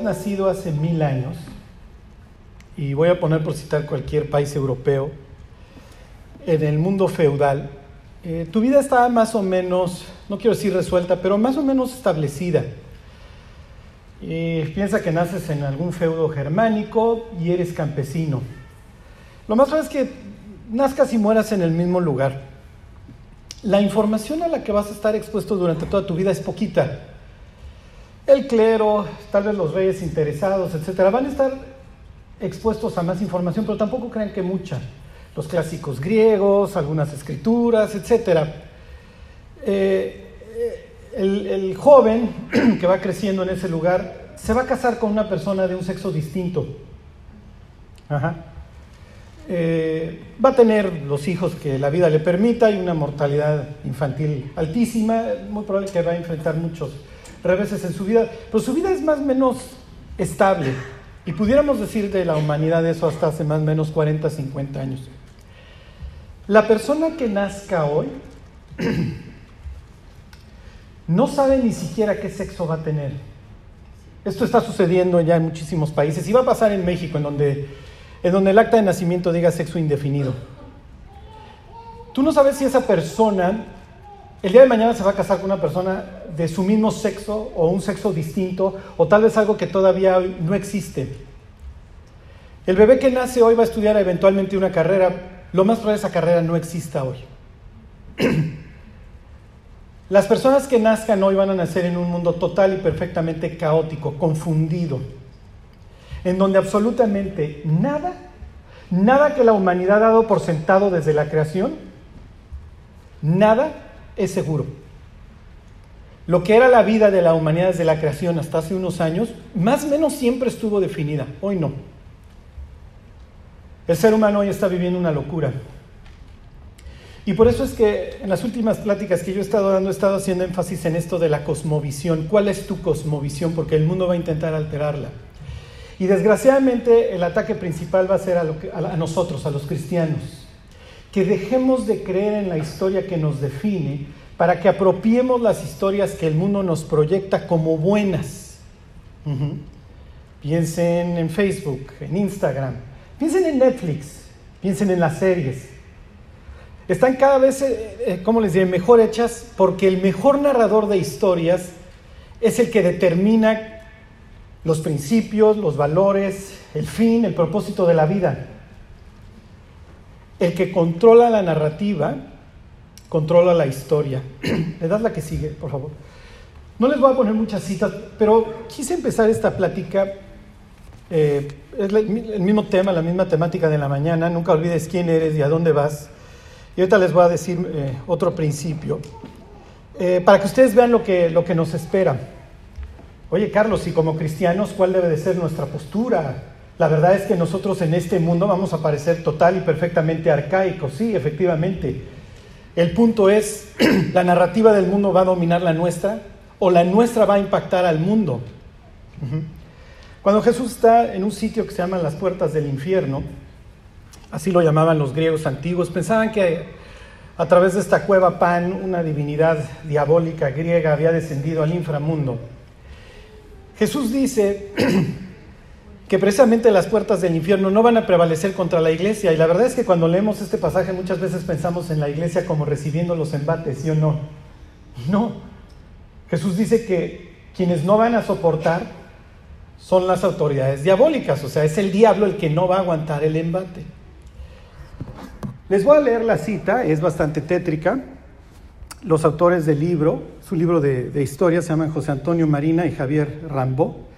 nacido hace mil años, y voy a poner por citar cualquier país europeo, en el mundo feudal, eh, tu vida estaba más o menos, no quiero decir resuelta, pero más o menos establecida. Y piensa que naces en algún feudo germánico y eres campesino. Lo más probable es que nazcas y mueras en el mismo lugar. La información a la que vas a estar expuesto durante toda tu vida es poquita. El clero, tal vez los reyes interesados, etcétera, van a estar expuestos a más información, pero tampoco crean que mucha. Los clásicos griegos, algunas escrituras, etcétera. Eh, el, joven que va creciendo en ese lugar se va a casar con una persona de un sexo distinto. Eh, va a tener los hijos que la vida le permita y una mortalidad infantil altísima, muy probable que va a enfrentar muchos reveses en su vida, pero su vida es más o menos estable. Y pudiéramos decir de la humanidad eso hasta hace más o menos 40, 50 años. La persona que nazca hoy no sabe ni siquiera qué sexo va a tener. Esto está sucediendo ya en muchísimos países y va a pasar en México, en donde, en donde el acta de nacimiento diga sexo indefinido. Tú no sabes si esa persona el día de mañana se va a casar con una persona de su mismo sexo o un sexo distinto o tal vez algo que todavía no existe. El bebé que nace hoy va a estudiar eventualmente una carrera, lo más probable es que esa carrera no exista hoy. Las personas que nazcan hoy van a nacer en un mundo total y perfectamente caótico, confundido, en donde absolutamente nada, nada que la humanidad ha dado por sentado desde la creación, nada es seguro. Lo que era la vida de la humanidad desde la creación hasta hace unos años, más o menos siempre estuvo definida, hoy no. El ser humano hoy está viviendo una locura. Y por eso es que en las últimas pláticas que yo he estado dando, he estado haciendo énfasis en esto de la cosmovisión. ¿Cuál es tu cosmovisión? Porque el mundo va a intentar alterarla. Y desgraciadamente el ataque principal va a ser a, a nosotros, a los cristianos. Que dejemos de creer en la historia que nos define para que apropiemos las historias que el mundo nos proyecta como buenas. Piensen en Facebook, en Instagram, piensen en Netflix, piensen en las series están cada vez, eh, eh, ¿cómo les diré?, mejor hechas porque el mejor narrador de historias es el que determina los principios, los valores, el fin, el propósito de la vida. El que controla la narrativa, controla la historia. ¿Le das la que sigue, por favor? No les voy a poner muchas citas, pero quise empezar esta plática. Eh, es el mismo tema, la misma temática de la mañana. Nunca olvides quién eres y a dónde vas. Y ahorita les voy a decir eh, otro principio, eh, para que ustedes vean lo que, lo que nos espera. Oye, Carlos, y como cristianos, ¿cuál debe de ser nuestra postura? La verdad es que nosotros en este mundo vamos a parecer total y perfectamente arcaicos, sí, efectivamente. El punto es, ¿la narrativa del mundo va a dominar la nuestra o la nuestra va a impactar al mundo? Cuando Jesús está en un sitio que se llama las puertas del infierno, así lo llamaban los griegos antiguos, pensaban que a través de esta cueva Pan, una divinidad diabólica griega había descendido al inframundo. Jesús dice que precisamente las puertas del infierno no van a prevalecer contra la iglesia. Y la verdad es que cuando leemos este pasaje muchas veces pensamos en la iglesia como recibiendo los embates, ¿sí o no? No. Jesús dice que quienes no van a soportar son las autoridades diabólicas, o sea, es el diablo el que no va a aguantar el embate. Les voy a leer la cita, es bastante tétrica. Los autores del libro, su libro de, historia se llaman José Antonio Marina y Javier Rambó,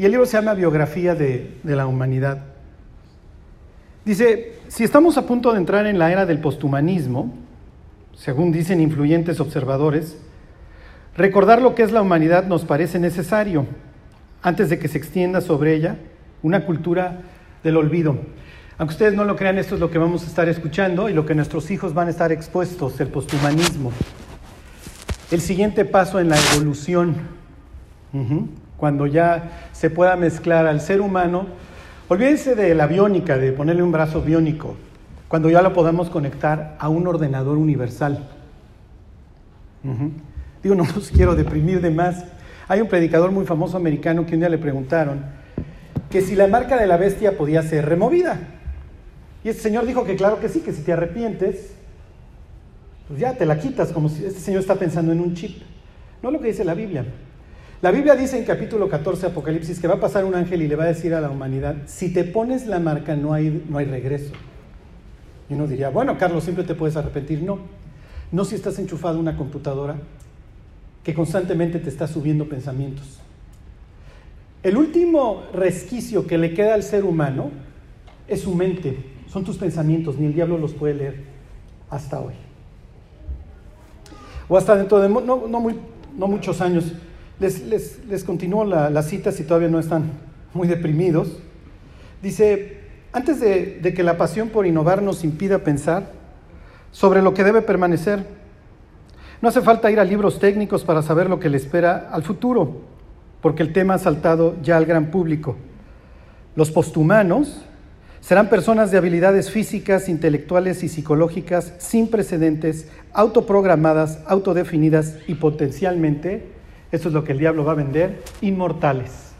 y el libro se llama Biografía de, la Humanidad. Dice, si estamos a punto de entrar en la era del posthumanismo, según dicen influyentes observadores, recordar lo que es la humanidad nos parece necesario antes de que se extienda sobre ella una cultura del olvido. Aunque ustedes no lo crean, esto es lo que vamos a estar escuchando y lo que nuestros hijos van a estar expuestos, el posthumanismo. El siguiente paso en la evolución, cuando ya se pueda mezclar al ser humano, olvídense de la biónica, de ponerle un brazo biónico, cuando ya lo podamos conectar a un ordenador universal. Digo, no los quiero deprimir de más. Hay un predicador muy famoso americano que un día le preguntaron que si la marca de la bestia podía ser removida. Y este señor dijo que claro que sí, que si te arrepientes, pues ya te la quitas, como si este señor está pensando en un chip. No lo que dice la Biblia. La Biblia dice en capítulo 14 Apocalipsis que va a pasar un ángel y le va a decir a la humanidad, si te pones la marca no hay, no hay regreso. Y uno diría, bueno, Carlos, siempre te puedes arrepentir. No, no si estás enchufado a una computadora que constantemente te está subiendo pensamientos. El último resquicio que le queda al ser humano es su mente, son tus pensamientos, ni el diablo los puede leer hasta hoy. O hasta dentro de no, no, muy, no muchos años. Les, les, les continúo la, la, cita si todavía no están muy deprimidos. Dice, antes de, de que la pasión por innovar nos impida pensar sobre lo que debe permanecer, no hace falta ir a libros técnicos para saber lo que le espera al futuro, porque el tema ha saltado ya al gran público. Los posthumanos serán personas de habilidades físicas, intelectuales y psicológicas sin precedentes, autoprogramadas, autodefinidas y potencialmente, esto es lo que el diablo va a vender, inmortales.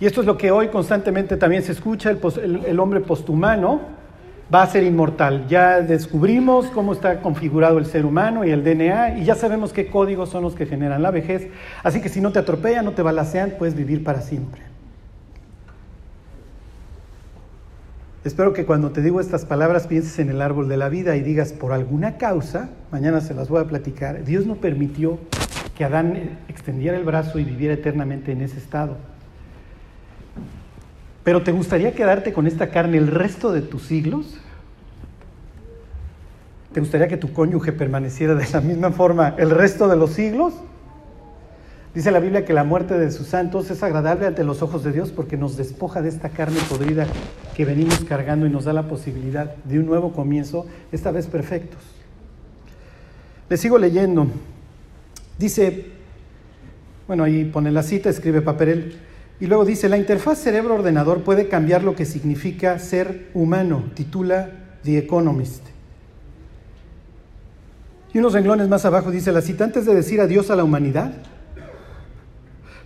Y esto es lo que hoy constantemente también se escucha, el, hombre posthumano, va a ser inmortal. Ya descubrimos cómo está configurado el ser humano y el DNA y ya sabemos qué códigos son los que generan la vejez. Así que si no te atropellan, no te balacean, puedes vivir para siempre. Espero que cuando te digo estas palabras pienses en el árbol de la vida y digas, por alguna causa, mañana se las voy a platicar, Dios no permitió que Adán extendiera el brazo y viviera eternamente en ese estado. Pero ¿te gustaría quedarte con esta carne el resto de tus siglos? ¿Te gustaría que tu cónyuge permaneciera de la misma forma el resto de los siglos? Dice la Biblia que la muerte de sus santos es agradable ante los ojos de Dios porque nos despoja de esta carne podrida que venimos cargando y nos da la posibilidad de un nuevo comienzo, esta vez perfectos. Le sigo leyendo. Dice, bueno, ahí pone la cita, escribe Paperel. Y luego dice, la interfaz cerebro-ordenador puede cambiar lo que significa ser humano, titula The Economist. Y unos renglones más abajo dice la cita, antes de decir adiós a la humanidad,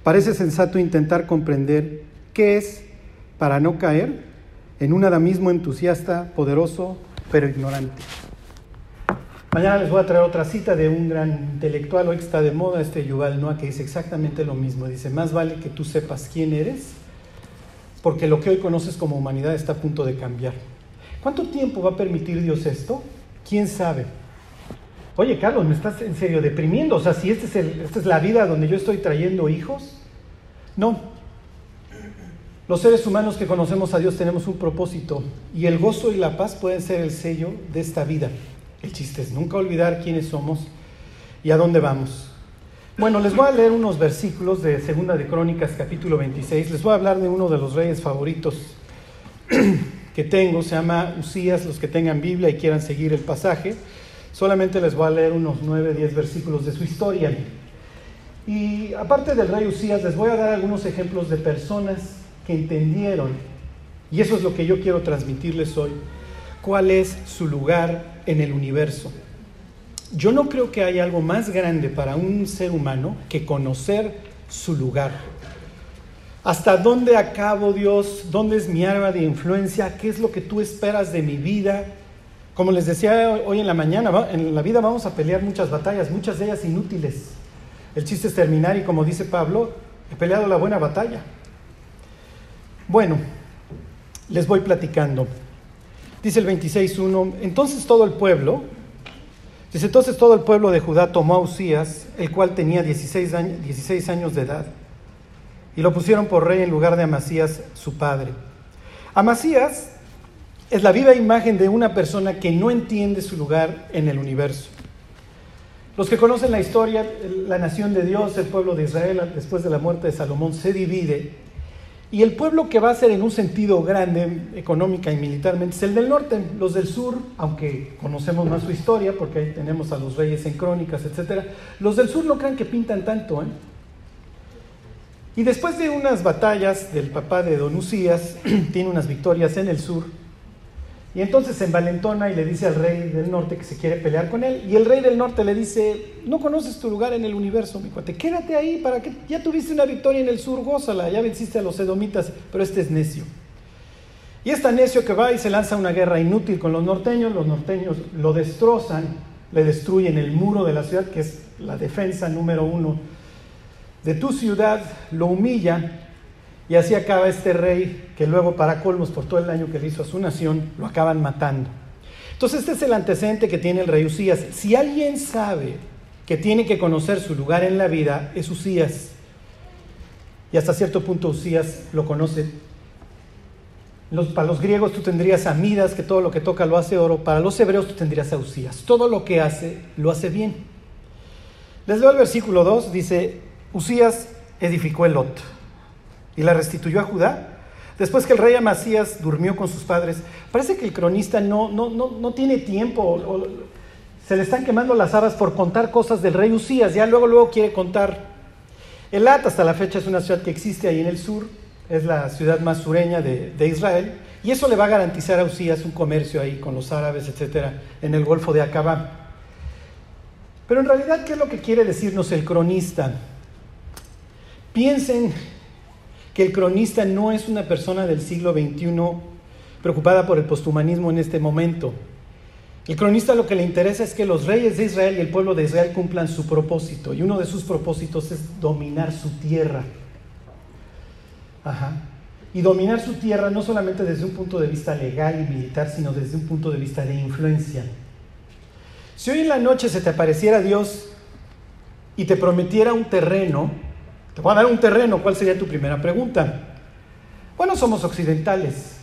parece sensato intentar comprender qué es para no caer en un adamismo entusiasta, poderoso, pero ignorante. Mañana les voy a traer otra cita de un gran intelectual, hoy está de moda este Yuval Noah, que dice exactamente lo mismo. Dice, más vale que tú sepas quién eres, porque lo que hoy conoces como humanidad está a punto de cambiar. ¿Cuánto tiempo va a permitir Dios esto? ¿Quién sabe? Oye, Carlos, ¿me estás en serio deprimiendo? O sea, si este es el, esta es la vida donde yo estoy trayendo hijos. No. Los seres humanos que conocemos a Dios tenemos un propósito y el gozo y la paz pueden ser el sello de esta vida. El chiste es nunca olvidar quiénes somos y a dónde vamos. Bueno, les voy a leer unos versículos de Segunda de Crónicas, capítulo 26. Les voy a hablar de uno de los reyes favoritos que tengo. Se llama Usías, los que tengan Biblia y quieran seguir el pasaje. Solamente les voy a leer unos 9, 10 versículos de su historia. Y aparte del rey Usías, les voy a dar algunos ejemplos de personas que entendieron, y eso es lo que yo quiero transmitirles hoy, cuál es su lugar en el universo. Yo no creo que haya algo más grande para un ser humano que conocer su lugar. ¿Hasta dónde acabo Dios? ¿Dónde es mi arma de influencia? ¿Qué es lo que tú esperas de mi vida? Como les decía hoy en la mañana, en la vida vamos a pelear muchas batallas, muchas de ellas inútiles. El chiste es terminar y como dice Pablo, he peleado la buena batalla. Bueno, les voy platicando. Dice el 26.1, entonces todo el pueblo, dice entonces todo el pueblo de Judá tomó a Usías, el cual tenía 16 años, 16 años de edad, y lo pusieron por rey en lugar de Amasías, su padre. Amasías es la viva imagen de una persona que no entiende su lugar en el universo. Los que conocen la historia, la nación de Dios, el pueblo de Israel, después de la muerte de Salomón, se divide y el pueblo que va a ser en un sentido grande, económica y militarmente, es el del norte. Los del sur, aunque conocemos más su historia, porque ahí tenemos a los reyes en crónicas, etc., los del sur no crean que pintan tanto. ¿eh? Y después de unas batallas del papá de Don Usías, tiene unas victorias en el sur, Y entonces se envalentona y le dice al rey del norte que se quiere pelear con él. Y el rey del norte le dice, no conoces tu lugar en el universo, mi cuate, quédate ahí para que ya tuviste una victoria en el sur, gózala, ya venciste a los edomitas, pero este es necio. Y es necio que va y se lanza una guerra inútil con los norteños, los norteños lo destrozan, le destruyen el muro de la ciudad, que es la defensa número uno de tu ciudad, lo humilla y así acaba este rey que luego para colmos por todo el daño que le hizo a su nación, lo acaban matando. Entonces este es el antecedente que tiene el rey Usías. Si alguien sabe que tiene que conocer su lugar en la vida, es Usías. Y hasta cierto punto Usías lo conoce. Para los griegos tú tendrías a Midas, que todo lo que toca lo hace oro. Para los hebreos tú tendrías a Usías. Todo lo que hace, lo hace bien. Les leo el versículo 2, dice, Usías edificó el Lot y la restituyó a Judá. Después que el rey Amasías durmió con sus padres, parece que el cronista no, no, no, no tiene tiempo, se le están quemando las habas por contar cosas del rey Usías, ya luego, luego quiere contar. Elat hasta la fecha es una ciudad que existe ahí en el sur, es la ciudad más sureña de, de Israel, y eso le va a garantizar a Usías un comercio ahí con los árabes, etcétera, en el Golfo de Acabá. Pero en realidad, ¿qué es lo que quiere decirnos el cronista? Piensen que el cronista no es una persona del siglo XXI preocupada por el posthumanismo en este momento. El cronista lo que le interesa es que los reyes de Israel y el pueblo de Israel cumplan su propósito, y uno de sus propósitos es dominar su tierra. Ajá. Y dominar su tierra no solamente desde un punto de vista legal y militar, sino desde un punto de vista de influencia. Si hoy en la noche se te apareciera Dios y te prometiera un terreno, te voy a dar un terreno, ¿cuál sería tu primera pregunta? Bueno, somos occidentales.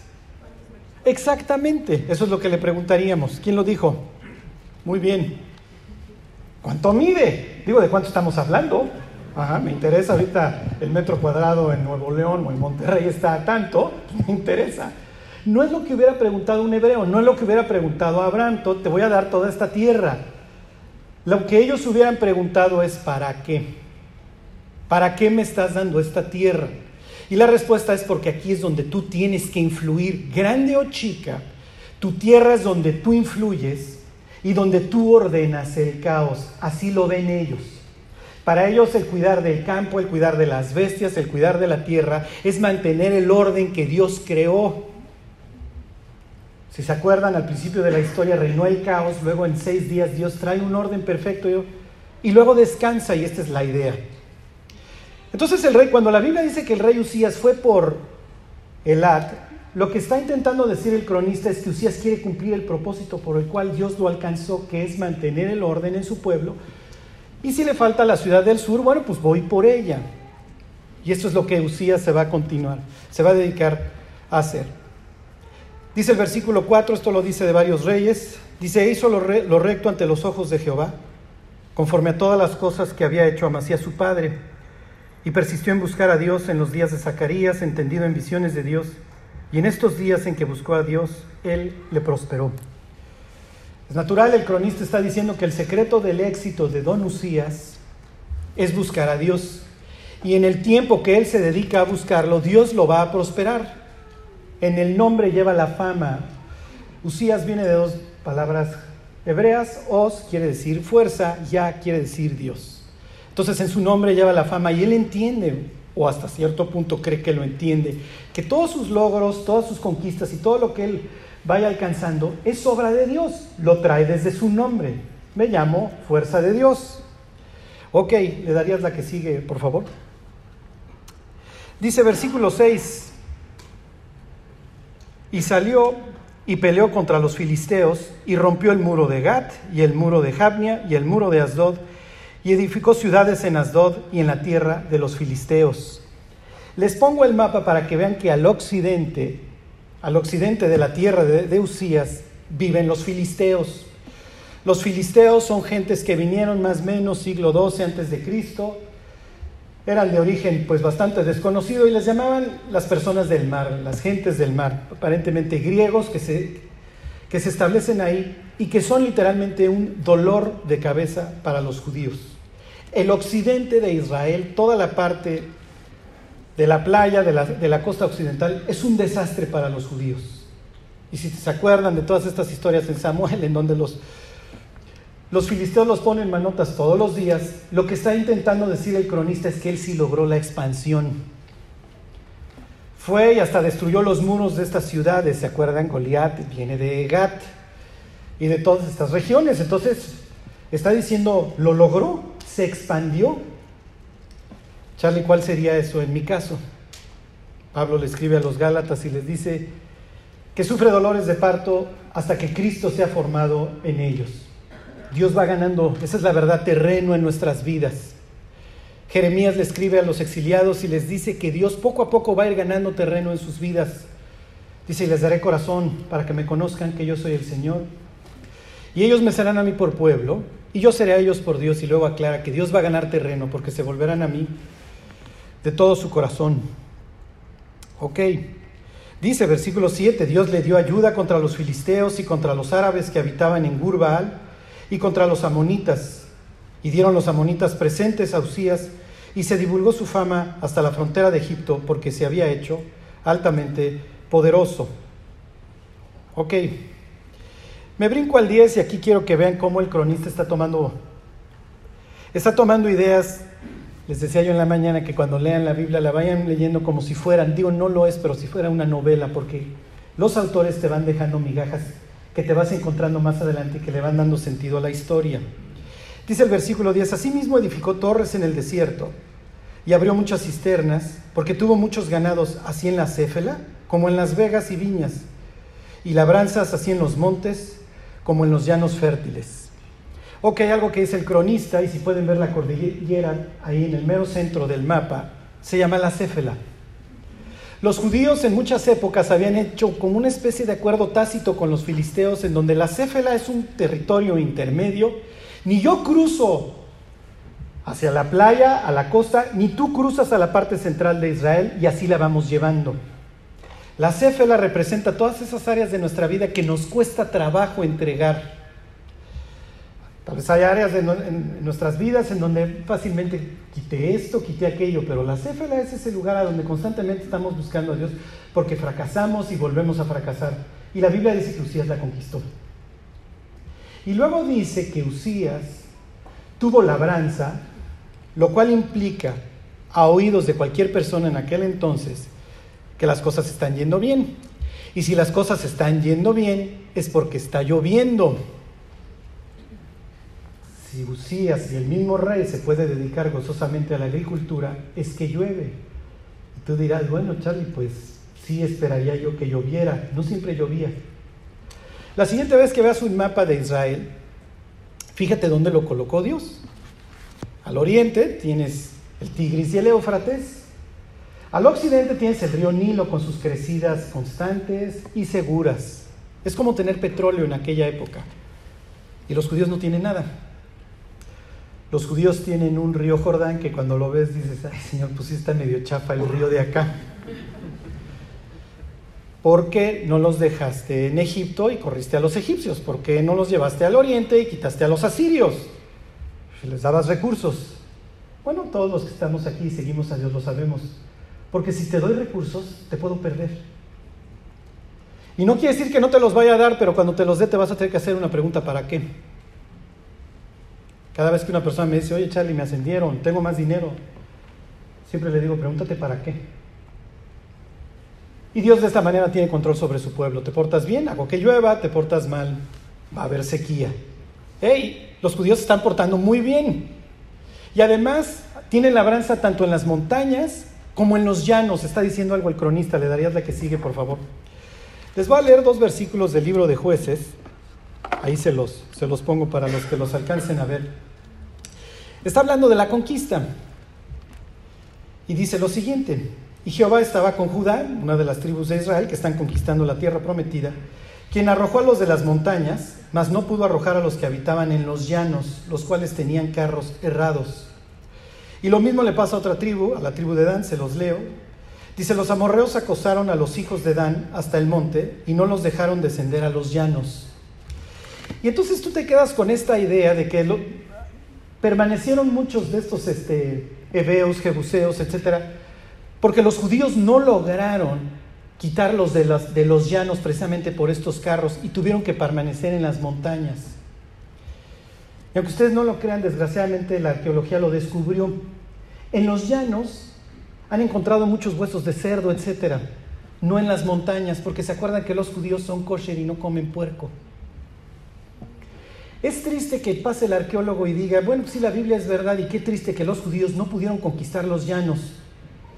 Exactamente, eso es lo que le preguntaríamos. ¿Quién lo dijo? Muy bien. ¿Cuánto mide? Digo, ¿de cuánto estamos hablando? Ajá, me interesa ahorita el metro cuadrado en Nuevo León o en Monterrey está a tanto, me interesa. No es lo que hubiera preguntado un hebreo, no es lo que hubiera preguntado Abraham, te voy a dar toda esta tierra. Lo que ellos hubieran preguntado es ¿para qué? ¿Para qué me estás dando esta tierra? Y la respuesta es porque aquí es donde tú tienes que influir, grande o chica. Tu tierra es donde tú influyes y donde tú ordenas el caos. Así lo ven ellos. Para ellos el cuidar del campo, el cuidar de las bestias, el cuidar de la tierra, es mantener el orden que Dios creó. Si se acuerdan, al principio de la historia reinó el caos, luego en seis días Dios trae un orden perfecto y luego descansa y esta es la idea. Entonces el rey, cuando la Biblia dice que el rey Usías fue por Elad, lo que está intentando decir el cronista es que Usías quiere cumplir el propósito por el cual Dios lo alcanzó, que es mantener el orden en su pueblo. Y si le falta la ciudad del sur, bueno, pues voy por ella. Y esto es lo que Usías se va a continuar, se va a dedicar a hacer. Dice el versículo 4, esto lo dice de varios reyes, dice, hizo lo, lo recto ante los ojos de Jehová, conforme a todas las cosas que había hecho Amasías su padre y persistió en buscar a Dios en los días de Zacarías, entendido en visiones de Dios, y en estos días en que buscó a Dios, Él le prosperó. Es natural, el cronista está diciendo que el secreto del éxito de Don Usías es buscar a Dios, y en el tiempo que Él se dedica a buscarlo, Dios lo va a prosperar. En el nombre lleva la fama. Usías viene de dos palabras hebreas, os quiere decir fuerza, ya quiere decir Dios. Entonces en su nombre lleva la fama y él entiende, o hasta cierto punto cree que lo entiende, que todos sus logros, todas sus conquistas y todo lo que él vaya alcanzando es obra de Dios, lo trae desde su nombre. Me llamo fuerza de Dios. Ok, le darías la que sigue, por favor. Dice versículo 6, y salió y peleó contra los filisteos y rompió el muro de Gat y el muro de Jabnia y el muro de Asdod y edificó ciudades en Asdod y en la tierra de los filisteos. Les pongo el mapa para que vean que al occidente, al occidente de la tierra de, Usías, viven los filisteos. Los filisteos son gentes que vinieron más o menos siglo XII antes de Cristo, eran de origen pues bastante desconocido y les llamaban las personas del mar, las gentes del mar, aparentemente griegos que se, que se establecen ahí y que son literalmente un dolor de cabeza para los judíos. El occidente de Israel, toda la parte de la playa, de la, costa occidental, es un desastre para los judíos. Y si se acuerdan de todas estas historias en Samuel, en donde los, los filisteos los ponen manotas todos los días, lo que está intentando decir el cronista es que él sí logró la expansión. Fue y hasta destruyó los muros de estas ciudades, ¿se acuerdan? Goliat viene de Gat y de todas estas regiones. Entonces, está diciendo, lo logró, se expandió. Charlie, ¿cuál sería eso en mi caso? Pablo le escribe a los Gálatas y les dice que sufre dolores de parto hasta que Cristo sea formado en ellos. Dios va ganando, esa es la verdad, terreno en nuestras vidas. Jeremías le escribe a los exiliados y les dice que Dios poco a poco va a ir ganando terreno en sus vidas. Dice, y les daré corazón para que me conozcan que yo soy el Señor. Y ellos me serán a mí por pueblo, y yo seré a ellos por Dios. Y luego aclara que Dios va a ganar terreno porque se volverán a mí de todo su corazón. Ok. Dice versículo 7, Dios le dio ayuda contra los filisteos y contra los árabes que habitaban en Gurbaal y contra los amonitas. Y dieron los amonitas presentes a Usías y se divulgó su fama hasta la frontera de Egipto porque se había hecho altamente poderoso. Ok, me brinco al 10 y aquí quiero que vean cómo el cronista está tomando, está tomando ideas. Les decía yo en la mañana que cuando lean la Biblia la vayan leyendo como si fueran, digo no lo es, pero si fuera una novela, porque los autores te van dejando migajas que te vas encontrando más adelante y que le van dando sentido a la historia. Dice el versículo 10, asimismo edificó torres en el desierto y abrió muchas cisternas, porque tuvo muchos ganados así en la Céfela como en las vegas y viñas, y labranzas así en los montes como en los llanos fértiles. Ok, algo que dice el cronista, y si pueden ver la cordillera ahí en el mero centro del mapa, se llama la Céfela. Los judíos en muchas épocas habían hecho como una especie de acuerdo tácito con los filisteos en donde la Céfela es un territorio intermedio ni yo cruzo hacia la playa, a la costa, ni tú cruzas a la parte central de Israel y así la vamos llevando. La céfela representa todas esas áreas de nuestra vida que nos cuesta trabajo entregar. Tal vez hay áreas en nuestras vidas en donde fácilmente quité esto, quité aquello, pero la céfela es ese lugar a donde constantemente estamos buscando a Dios porque fracasamos y volvemos a fracasar. Y la Biblia dice que Usías la conquistó. Y luego dice que Usías tuvo labranza, lo cual implica a oídos de cualquier persona en aquel entonces que las cosas están yendo bien. Y si las cosas están yendo bien, es porque está lloviendo. Si Usías y el mismo rey se puede dedicar gozosamente a la agricultura, es que llueve. Y tú dirás, bueno, Charlie, pues sí esperaría yo que lloviera. No siempre llovía. La siguiente vez que veas un mapa de Israel, fíjate dónde lo colocó Dios. Al oriente tienes el Tigris y el Éufrates. Al occidente tienes el río Nilo con sus crecidas constantes y seguras. Es como tener petróleo en aquella época. Y los judíos no tienen nada. Los judíos tienen un río Jordán que cuando lo ves dices, ay Señor, pues sí está medio chafa el río de acá. ¿Por qué no los dejaste en Egipto y corriste a los egipcios? ¿Por qué no los llevaste al oriente y quitaste a los asirios? Si les dabas recursos. Bueno, todos los que estamos aquí y seguimos a Dios lo sabemos. Porque si te doy recursos, te puedo perder. Y no quiere decir que no te los vaya a dar, pero cuando te los dé te vas a tener que hacer una pregunta, ¿para qué? Cada vez que una persona me dice, oye Charlie, me ascendieron, tengo más dinero, siempre le digo, pregúntate para qué. Y Dios de esta manera tiene control sobre su pueblo. Te portas bien, hago que llueva, te portas mal, va a haber sequía. ¡Hey! Los judíos se están portando muy bien. Y además tienen labranza tanto en las montañas como en los llanos. Está diciendo algo el cronista, le darías la que sigue, por favor. Les voy a leer dos versículos del libro de jueces. Ahí se los, se los pongo para los que los alcancen a ver. Está hablando de la conquista. Y dice lo siguiente. Y Jehová estaba con Judá, una de las tribus de Israel que están conquistando la tierra prometida, quien arrojó a los de las montañas, mas no pudo arrojar a los que habitaban en los llanos, los cuales tenían carros errados. Y lo mismo le pasa a otra tribu, a la tribu de Dan, se los leo. Dice, los amorreos acosaron a los hijos de Dan hasta el monte y no los dejaron descender a los llanos. Y entonces tú te quedas con esta idea de que permanecieron muchos de estos este, jebuseos, etcétera, porque los judíos no lograron quitarlos de los, de los llanos precisamente por estos carros y tuvieron que permanecer en las montañas. Y aunque ustedes no lo crean, desgraciadamente la arqueología lo descubrió. En los llanos han encontrado muchos huesos de cerdo, etcétera, no en las montañas, porque se acuerdan que los judíos son kosher y no comen puerco. Es triste que pase el arqueólogo y diga, bueno, si la Biblia es verdad y qué triste que los judíos no pudieron conquistar los llanos.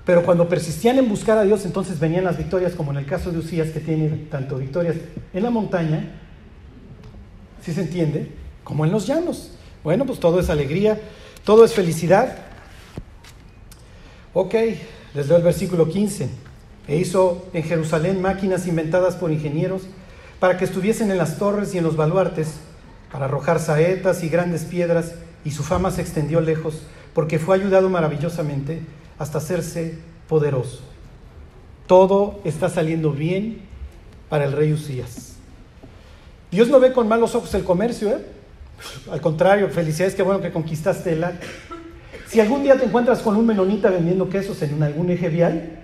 Pero cuando persistían en buscar a Dios, entonces venían las victorias, como en el caso de Usías, que tiene tanto victorias en la montaña, si se entiende, como en los llanos. Bueno, pues todo es alegría, todo es felicidad. Ok, les leo el versículo 15. E hizo en Jerusalén máquinas inventadas por ingenieros para que estuviesen en las torres y en los baluartes, para arrojar saetas y grandes piedras, y su fama se extendió lejos, porque fue ayudado maravillosamente hasta hacerse poderoso. Todo está saliendo bien para el rey Usías. Dios no ve con malos ojos el comercio, ¿eh? Al contrario, felicidades, qué bueno que conquistaste el arte. Si algún día te encuentras con un menonita vendiendo quesos en algún eje vial,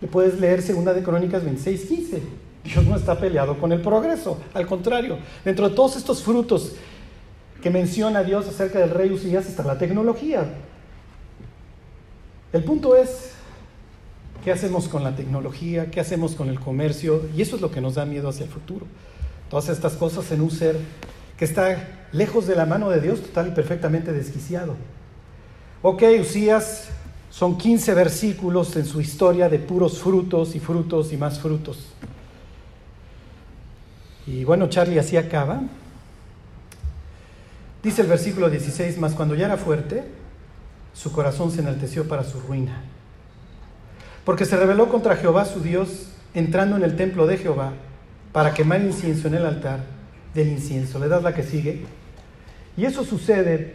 le puedes leer Segunda de Crónicas 26, 15. Dios no está peleado con el progreso, al contrario, dentro de todos estos frutos que menciona Dios acerca del rey Usías está la tecnología. El punto es, ¿qué hacemos con la tecnología? ¿Qué hacemos con el comercio? Y eso es lo que nos da miedo hacia el futuro. Todas estas cosas en un ser que está lejos de la mano de Dios, total y perfectamente desquiciado. Ok, Usías son 15 versículos en su historia de puros frutos y frutos y más frutos. Y bueno, Charlie así acaba. Dice el versículo 16, más cuando ya era fuerte, su corazón se enalteció para su ruina. Porque se rebeló contra Jehová su Dios, entrando en el templo de Jehová para quemar incienso en el altar del incienso. Le das la que sigue. Y eso sucede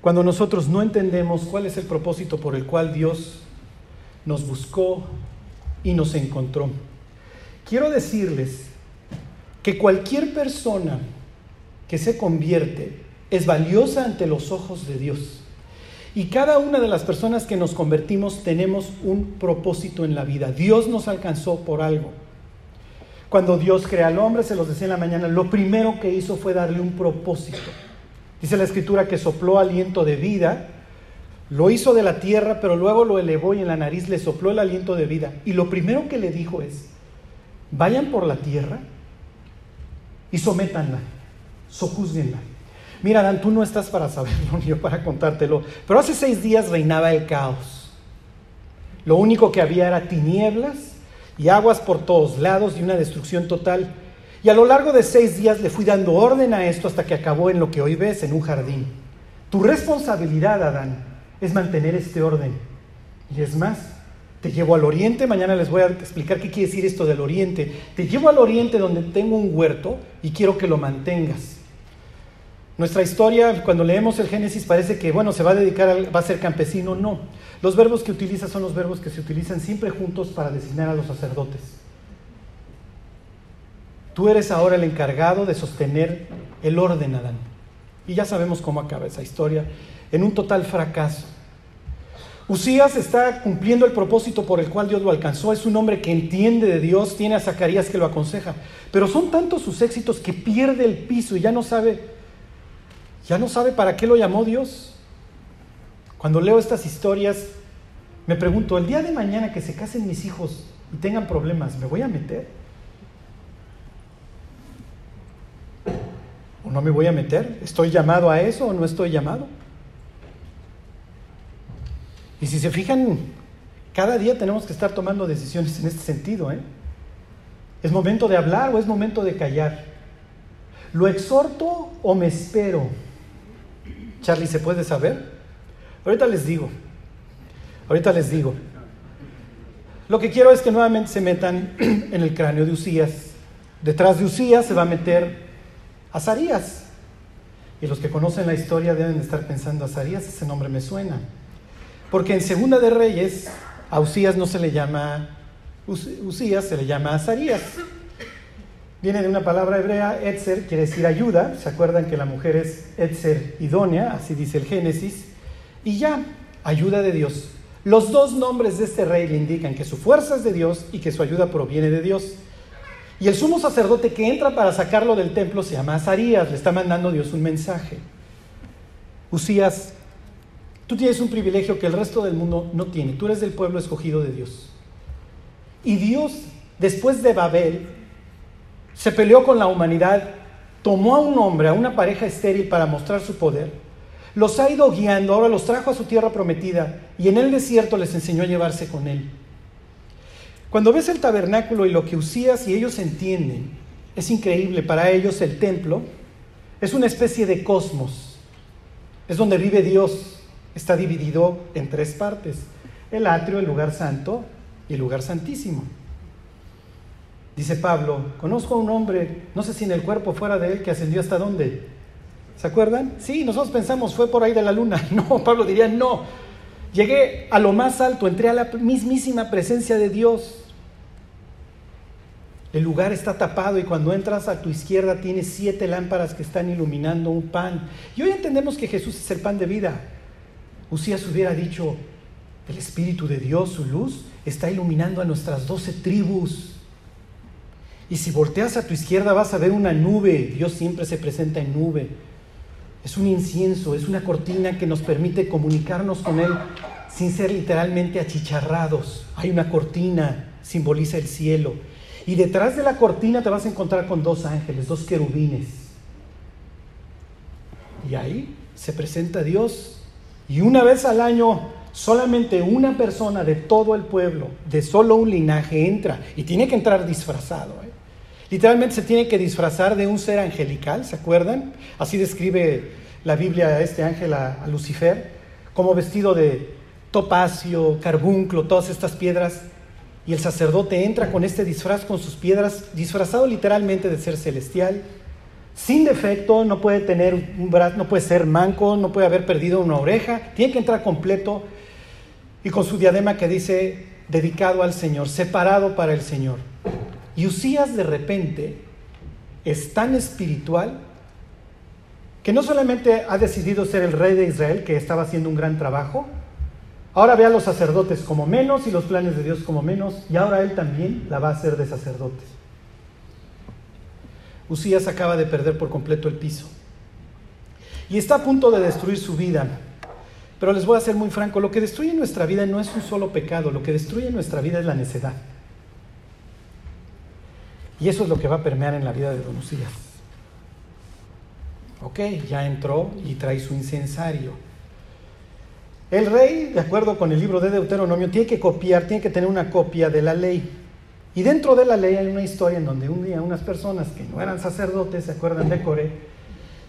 cuando nosotros no entendemos cuál es el propósito por el cual Dios nos buscó y nos encontró. Quiero decirles que cualquier persona que se convierte es valiosa ante los ojos de Dios. Y cada una de las personas que nos convertimos tenemos un propósito en la vida. Dios nos alcanzó por algo. Cuando Dios crea al hombre, se los decía en la mañana, lo primero que hizo fue darle un propósito. Dice la escritura que sopló aliento de vida, lo hizo de la tierra, pero luego lo elevó y en la nariz le sopló el aliento de vida. Y lo primero que le dijo es, vayan por la tierra y sométanla, sojuzguenla. Mira, Dan, tú no estás para saberlo ni yo para contártelo, pero hace seis días reinaba el caos. Lo único que había era tinieblas y aguas por todos lados y una destrucción total. Y a lo largo de seis días le fui dando orden a esto hasta que acabó en lo que hoy ves, en un jardín. Tu responsabilidad, Adán, es mantener este orden. Y es más, te llevo al oriente, mañana les voy a explicar qué quiere decir esto del oriente. Te llevo al oriente donde tengo un huerto y quiero que lo mantengas. Nuestra historia, cuando leemos el Génesis, parece que, bueno, se va a dedicar, a, va a ser campesino. No. Los verbos que utiliza son los verbos que se utilizan siempre juntos para designar a los sacerdotes. Tú eres ahora el encargado de sostener el orden, Adán. Y ya sabemos cómo acaba esa historia, en un total fracaso. Usías está cumpliendo el propósito por el cual Dios lo alcanzó. Es un hombre que entiende de Dios, tiene a Zacarías que lo aconseja. Pero son tantos sus éxitos que pierde el piso y ya no sabe, ya no sabe para qué lo llamó Dios. Cuando leo estas historias, me pregunto, el día de mañana que se casen mis hijos y tengan problemas, ¿me voy a meter? No me voy a meter? ¿Estoy llamado a eso o no estoy llamado? Y si se fijan, cada día tenemos que estar tomando decisiones en este sentido. ¿eh? ¿Es momento de hablar o es momento de callar? ¿Lo exhorto o me espero? Charlie, ¿se puede saber? Ahorita les digo. Ahorita les digo. Lo que quiero es que nuevamente se metan en el cráneo de Usías. Detrás de Usías se va a meter Azarías. Y los que conocen la historia deben estar pensando, Azarías, ese nombre me suena. Porque en Segunda de Reyes, a Usías no se le llama Usías, se le llama Azarías. Viene de una palabra hebrea, Etzer, quiere decir ayuda. ¿Se acuerdan que la mujer es Etzer idónea? Así dice el Génesis. Y ya, ayuda de Dios. Los dos nombres de este rey le indican que su fuerza es de Dios y que su ayuda proviene de Dios. Y el sumo sacerdote que entra para sacarlo del templo se llama Azarías, le está mandando Dios un mensaje. Usías, tú tienes un privilegio que el resto del mundo no tiene, tú eres del pueblo escogido de Dios. Y Dios, después de Babel, se peleó con la humanidad, tomó a un hombre, a una pareja estéril para mostrar su poder, los ha ido guiando, ahora los trajo a su tierra prometida y en el desierto les enseñó a llevarse con él. Cuando ves el tabernáculo y lo que Usías y ellos entienden, es increíble. Para ellos el templo es una especie de cosmos. Es donde vive Dios. Está dividido en tres partes. El atrio, el lugar santo y el lugar santísimo. Dice Pablo, conozco a un hombre, no sé si en el cuerpo fuera de él, que ascendió hasta dónde. ¿Se acuerdan? Sí, nosotros pensamos, fue por ahí de la luna. No, Pablo diría, no, Llegué a lo más alto, entré a la mismísima presencia de Dios. El lugar está tapado y cuando entras a tu izquierda tienes siete lámparas que están iluminando un pan. Y hoy entendemos que Jesús es el pan de vida. Usías hubiera dicho, el Espíritu de Dios, su luz, está iluminando a nuestras doce tribus. Y si volteas a tu izquierda vas a ver una nube. Dios siempre se presenta en nube. Es un incienso, es una cortina que nos permite comunicarnos con Él sin ser literalmente achicharrados. Hay una cortina, simboliza el cielo. Y detrás de la cortina te vas a encontrar con dos ángeles, dos querubines. Y ahí se presenta Dios. Y una vez al año, solamente una persona de todo el pueblo, de solo un linaje, entra. Y tiene que entrar disfrazado. ¿eh? Literalmente se tiene que disfrazar de un ser angelical, ¿se acuerdan? Así describe la Biblia a este ángel, a, Lucifer, como vestido de topacio, carbunclo, todas estas piedras. Y el sacerdote entra con este disfraz, con sus piedras, disfrazado literalmente de ser celestial, sin defecto, no puede tener un brazo, no puede ser manco, no puede haber perdido una oreja, tiene que entrar completo y con su diadema que dice dedicado al Señor, separado para el Señor. Y Usías de repente es tan espiritual que no solamente ha decidido ser el rey de Israel, que estaba haciendo un gran trabajo, ahora ve a los sacerdotes como menos y los planes de Dios como menos, y ahora él también la va a hacer de sacerdotes. Usías acaba de perder por completo el piso y está a punto de destruir su vida. Pero les voy a ser muy franco, lo que destruye nuestra vida no es un solo pecado, lo que destruye nuestra vida es la necedad. Y eso es lo que va a permear en la vida de Don Usías. Ok, ya entró y trae su incensario. El rey, de acuerdo con el libro de Deuteronomio, tiene que copiar, tiene que tener una copia de la ley. Y dentro de la ley hay una historia en donde un día unas personas que no eran sacerdotes, se acuerdan de Coré,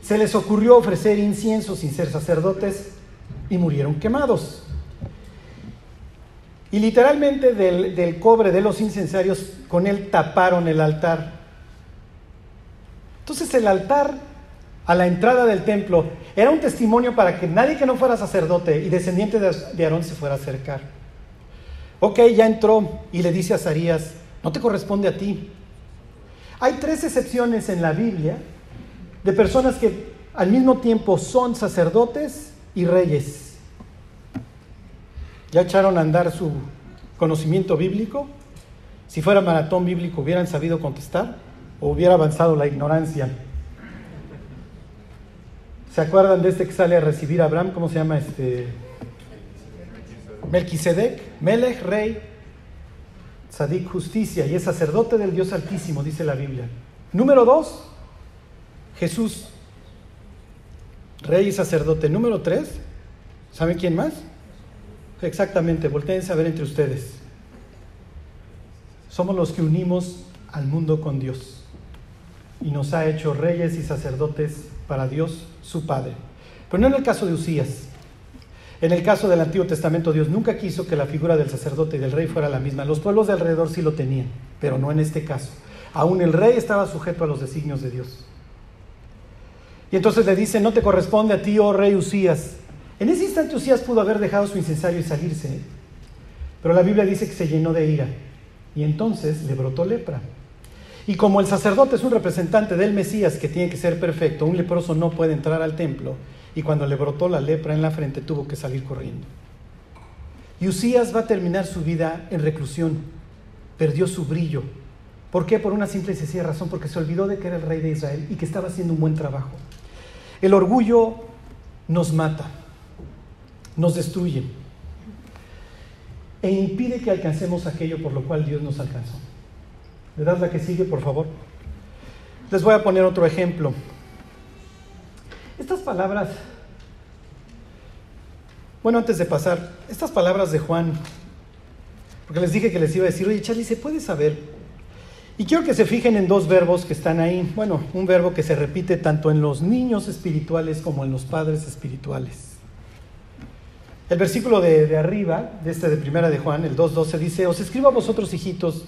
se les ocurrió ofrecer incienso sin ser sacerdotes y murieron quemados. Y literalmente del, cobre de los incensarios, con él taparon el altar. Entonces el altar a la entrada del templo era un testimonio para que nadie que no fuera sacerdote y descendiente de Aarón se fuera a acercar. Ok, ya entró y le dice a Zarías, no te corresponde a ti. Hay tres excepciones en la Biblia de personas que al mismo tiempo son sacerdotes y reyes. ¿Ya echaron a andar su conocimiento bíblico? Si fuera maratón bíblico, ¿hubieran sabido contestar? ¿O hubiera avanzado la ignorancia? ¿Se acuerdan de este que sale a recibir a Abraham? ¿Cómo se llama este? Melquisedec, Melech, rey, Sadik, justicia, y es sacerdote del Dios Altísimo, dice la Biblia. Número dos, Jesús, rey y sacerdote. Número tres, ¿saben quién más? Exactamente, volteense a ver entre ustedes. Somos los que unimos al mundo con Dios y nos ha hecho reyes y sacerdotes para Dios, su Padre. Pero no en el caso de Usías. En el caso del Antiguo Testamento, Dios nunca quiso que la figura del sacerdote y del rey fuera la misma. Los pueblos de alrededor sí lo tenían, pero no en este caso. Aún el rey estaba sujeto a los designios de Dios. Y entonces le dice, no te corresponde a ti, oh rey Usías, en ese instante Usías pudo haber dejado su incensario y salirse, pero la Biblia dice que se llenó de ira y entonces le brotó lepra. Y como el sacerdote es un representante del Mesías que tiene que ser perfecto, un leproso no puede entrar al templo y cuando le brotó la lepra en la frente tuvo que salir corriendo. Y Usías va a terminar su vida en reclusión. Perdió su brillo. ¿Por qué? Por una simple y sencilla razón, porque se olvidó de que era el rey de Israel y que estaba haciendo un buen trabajo. El orgullo nos mata, nos destruye e impide que alcancemos aquello por lo cual Dios nos alcanzó. ¿Le das la que sigue, por favor? Les voy a poner otro ejemplo. Estas palabras, bueno, antes de pasar, estas palabras de Juan, porque les dije que les iba a decir, oye, Charlie, ¿se puede saber? Y quiero que se fijen en dos verbos que están ahí. Bueno, un verbo que se repite tanto en los niños espirituales como en los padres espirituales. El versículo de, arriba, de este de primera de Juan, el 2.12, dice, os escribo a vosotros, hijitos,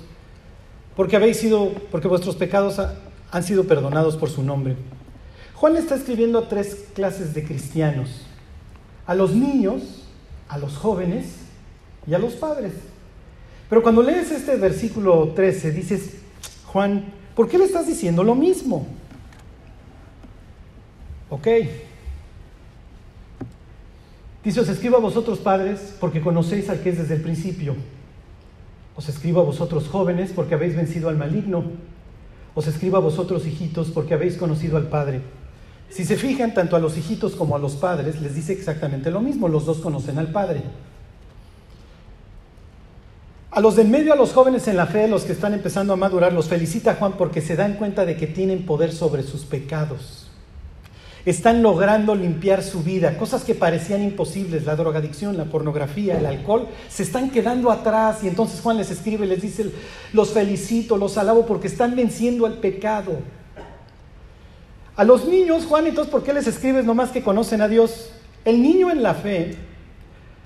porque habéis sido, porque vuestros pecados han sido perdonados por su nombre. Juan está escribiendo a tres clases de cristianos, a los niños, a los jóvenes y a los padres. Pero cuando lees este versículo 13, dices, Juan, ¿por qué le estás diciendo lo mismo? Ok, Dice, os escribo a vosotros padres porque conocéis al que es desde el principio. Os escribo a vosotros jóvenes porque habéis vencido al maligno. Os escribo a vosotros hijitos porque habéis conocido al Padre. Si se fijan, tanto a los hijitos como a los padres les dice exactamente lo mismo. Los dos conocen al Padre. A los de en medio, a los jóvenes en la fe, los que están empezando a madurar, los felicita Juan porque se dan cuenta de que tienen poder sobre sus pecados están logrando limpiar su vida. Cosas que parecían imposibles, la drogadicción, la pornografía, el alcohol, se están quedando atrás. Y entonces Juan les escribe, les dice, los felicito, los alabo porque están venciendo al pecado. A los niños, Juan, entonces, ¿por qué les escribes nomás que conocen a Dios? El niño en la fe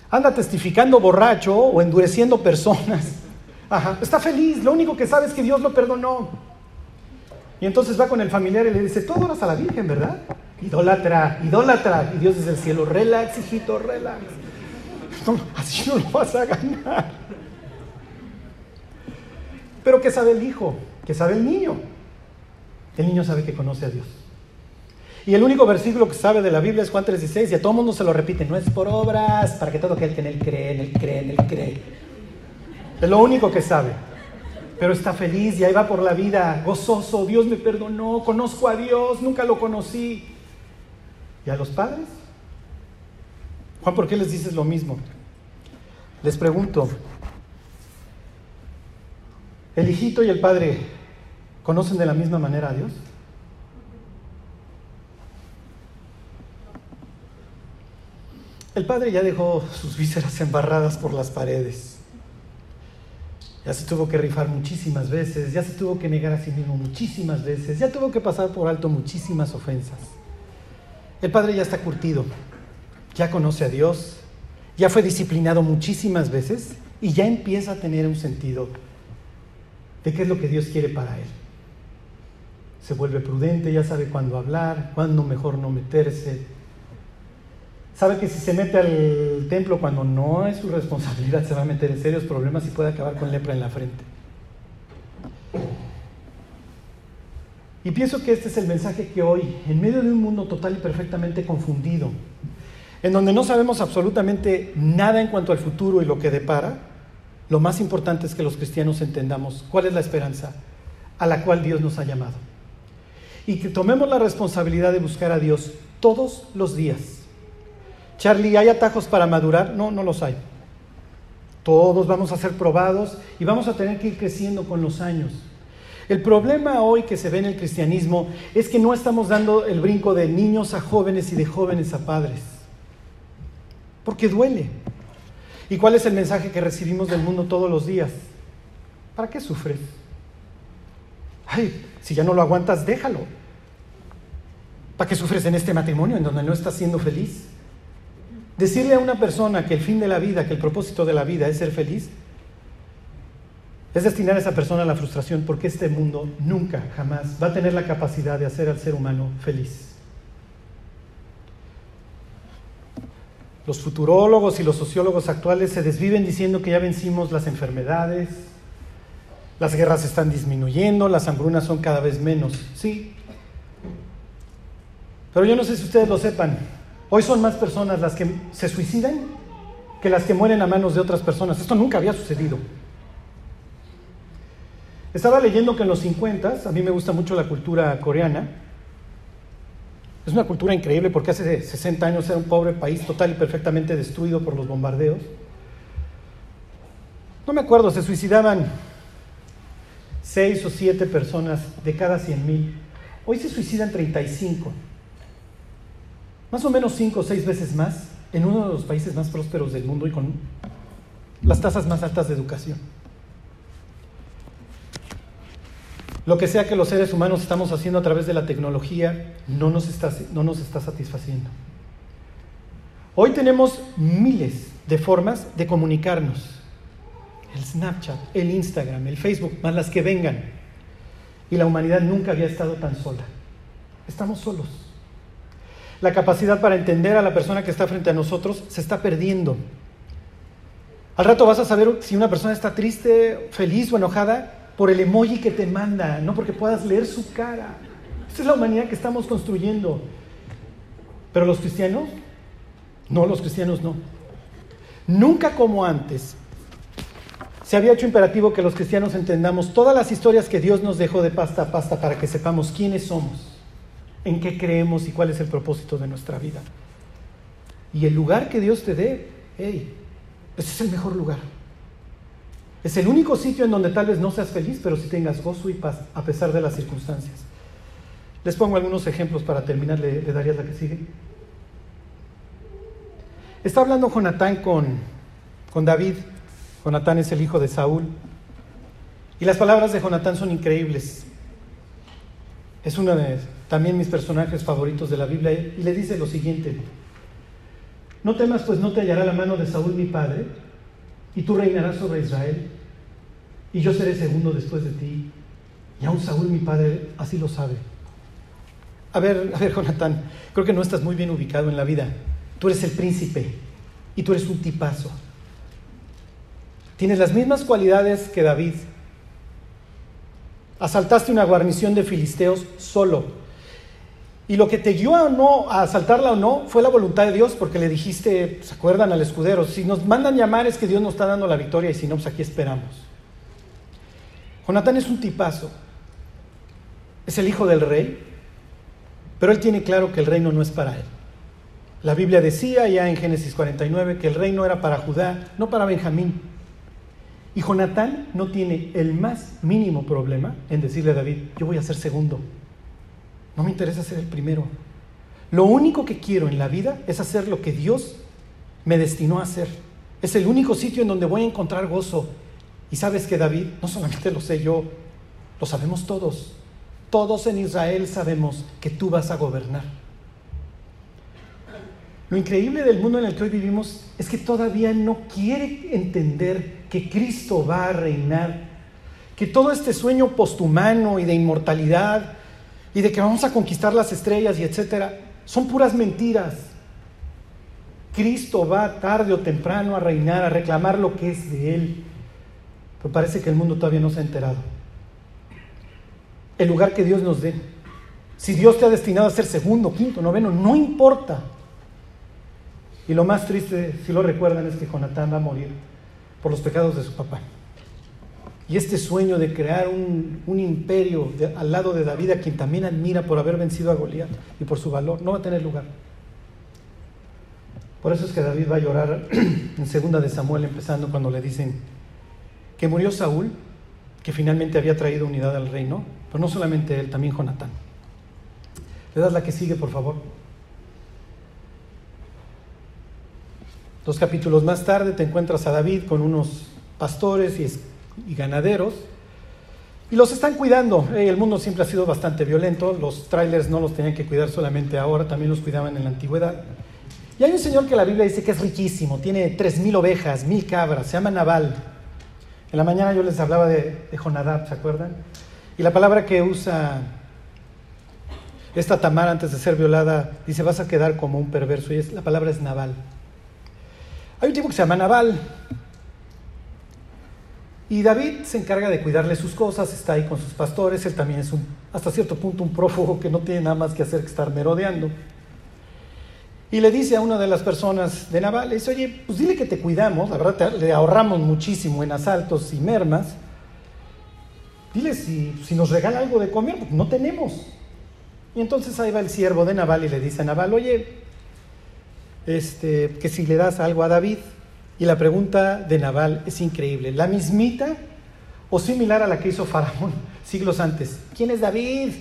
anda testificando borracho o endureciendo personas. Ajá, está feliz, lo único que sabe es que Dios lo perdonó. Y entonces va con el familiar y le dice, tú adoras a la Virgen, ¿verdad? Idólatra, idólatra. Y Dios desde el cielo, relax, hijito, relax. así no lo vas a ganar. Pero ¿qué sabe el hijo? ¿Qué sabe el niño? El niño sabe que conoce a Dios. Y el único versículo que sabe de la Biblia es Juan 3:16 y a todo mundo se lo repite, no es por obras, para que todo aquel que en él cree, en él cree, en él cree. Es lo único que sabe. Pero está feliz y ahí va por la vida, gozoso, Dios me perdonó, conozco a Dios, nunca lo conocí. ¿Y a los padres? Juan, ¿por qué les dices lo mismo? Les pregunto, ¿el hijito y el padre conocen de la misma manera a Dios? El padre ya dejó sus vísceras embarradas por las paredes. Ya se tuvo que rifar muchísimas veces, ya se tuvo que negar a sí mismo muchísimas veces, ya tuvo que pasar por alto muchísimas ofensas. El padre ya está curtido, ya conoce a Dios, ya fue disciplinado muchísimas veces y ya empieza a tener un sentido de qué es lo que Dios quiere para él. Se vuelve prudente, ya sabe cuándo hablar, cuándo mejor no meterse. Sabe que si se mete al templo cuando no es su responsabilidad, se va a meter en serios problemas y puede acabar con lepra en la frente. Y pienso que este es el mensaje que hoy, en medio de un mundo total y perfectamente confundido, en donde no sabemos absolutamente nada en cuanto al futuro y lo que depara, lo más importante es que los cristianos entendamos cuál es la esperanza a la cual Dios nos ha llamado. Y que tomemos la responsabilidad de buscar a Dios todos los días. Charlie, ¿hay atajos para madurar? No, no los hay. Todos vamos a ser probados y vamos a tener que ir creciendo con los años. El problema hoy que se ve en el cristianismo es que no estamos dando el brinco de niños a jóvenes y de jóvenes a padres. Porque duele. ¿Y cuál es el mensaje que recibimos del mundo todos los días? ¿Para qué sufres? Ay, si ya no lo aguantas, déjalo. ¿Para qué sufres en este matrimonio en donde no estás siendo feliz? Decirle a una persona que el fin de la vida, que el propósito de la vida es ser feliz, es destinar a esa persona a la frustración porque este mundo nunca, jamás va a tener la capacidad de hacer al ser humano feliz. Los futurólogos y los sociólogos actuales se desviven diciendo que ya vencimos las enfermedades, las guerras están disminuyendo, las hambrunas son cada vez menos. Sí. Pero yo no sé si ustedes lo sepan, hoy son más personas las que se suicidan que las que mueren a manos de otras personas. Esto nunca había sucedido. Estaba leyendo que en los 50, a mí me gusta mucho la cultura coreana, es una cultura increíble porque hace 60 años era un pobre país total y perfectamente destruido por los bombardeos. No me acuerdo, se suicidaban 6 o 7 personas de cada 100 mil. Hoy se suicidan 35. Más o menos 5 o 6 veces más en uno de los países más prósperos del mundo y con las tasas más altas de educación. Lo que sea que los seres humanos estamos haciendo a través de la tecnología no nos está, no nos está satisfaciendo. Hoy tenemos miles de formas de comunicarnos. El Snapchat, el Instagram, el Facebook, más las que vengan. Y la humanidad nunca había estado tan sola. Estamos solos. La capacidad para entender a la persona que está frente a nosotros se está perdiendo. Al rato vas a saber si una persona está triste, feliz o enojada por el emoji que te manda, no porque puedas leer su cara. Esta es la humanidad que estamos construyendo. Pero los cristianos, no, los cristianos no. Nunca como antes se había hecho imperativo que los cristianos entendamos todas las historias que Dios nos dejó de pasta a pasta para que sepamos quiénes somos, en qué creemos y cuál es el propósito de nuestra vida. Y el lugar que Dios te dé, hey, ese es el mejor lugar. Es el único sitio en donde tal vez no seas feliz, pero si tengas gozo y paz a pesar de las circunstancias. Les pongo algunos ejemplos para terminar, le, daría la que sigue. Está hablando Jonatán con, con David. Jonatán es el hijo de Saúl. Y las palabras de Jonatán son increíbles. Es uno de también mis personajes favoritos de la Biblia y le dice lo siguiente. No temas, pues no te hallará la mano de Saúl mi padre, y tú reinarás sobre Israel y yo seré segundo después de ti. Y aún Saúl, mi padre, así lo sabe. A ver, a ver, Jonatán, creo que no estás muy bien ubicado en la vida. Tú eres el príncipe y tú eres un tipazo. Tienes las mismas cualidades que David. Asaltaste una guarnición de filisteos solo. Y lo que te guió a no a asaltarla o no fue la voluntad de Dios, porque le dijiste, ¿se acuerdan al escudero? Si nos mandan llamar es que Dios nos está dando la victoria y si no, pues aquí esperamos. Jonatán es un tipazo. Es el hijo del rey, pero él tiene claro que el reino no es para él. La Biblia decía ya en Génesis 49 que el reino era para Judá, no para Benjamín. Y Jonatán no tiene el más mínimo problema en decirle a David, yo voy a ser segundo. No me interesa ser el primero. Lo único que quiero en la vida es hacer lo que Dios me destinó a hacer. Es el único sitio en donde voy a encontrar gozo, y sabes que David, no solamente lo sé yo, lo sabemos todos. Todos en Israel sabemos que tú vas a gobernar. Lo increíble del mundo en el que hoy vivimos es que todavía no quiere entender que Cristo va a reinar, que todo este sueño posthumano y de inmortalidad y de que vamos a conquistar las estrellas y etcétera, son puras mentiras. Cristo va tarde o temprano a reinar, a reclamar lo que es de Él. Pero parece que el mundo todavía no se ha enterado. El lugar que Dios nos dé. Si Dios te ha destinado a ser segundo, quinto, noveno, no importa. Y lo más triste, si lo recuerdan, es que Jonatán va a morir por los pecados de su papá. Y este sueño de crear un, imperio al lado de David, a quien también admira por haber vencido a Goliat y por su valor, no va a tener lugar. Por eso es que David va a llorar en segunda de Samuel, empezando cuando le dicen, que murió Saúl, que finalmente había traído unidad al reino, pero no solamente él, también Jonatán. Le das la que sigue, por favor. Dos capítulos más tarde te encuentras a David con unos pastores y, ganaderos y los están cuidando. El mundo siempre ha sido bastante violento, los trailers no los tenían que cuidar solamente ahora, también los cuidaban en la antigüedad. Y hay un señor que la Biblia dice que es riquísimo, tiene tres mil ovejas, mil cabras, se llama Naval. En la mañana yo les hablaba de, Jonadab, ¿se acuerdan? Y la palabra que usa esta Tamar antes de ser violada dice, vas a quedar como un perverso. Y la palabra es Naval. Hay un tipo que se llama Naval. Y David se encarga de cuidarle sus cosas, está ahí con sus pastores, él también es un, hasta cierto punto un prófugo que no tiene nada más que hacer que estar merodeando. Y le dice a una de las personas de Naval, le dice, oye, pues dile que te cuidamos, la verdad le ahorramos muchísimo en asaltos y mermas. Dile si, si nos regala algo de comer, porque no tenemos. Y entonces ahí va el siervo de Naval y le dice a Naval, oye, este, que si le das algo a David. Y la pregunta de Naval es increíble. La mismita o similar a la que hizo Faraón siglos antes. ¿Quién es David?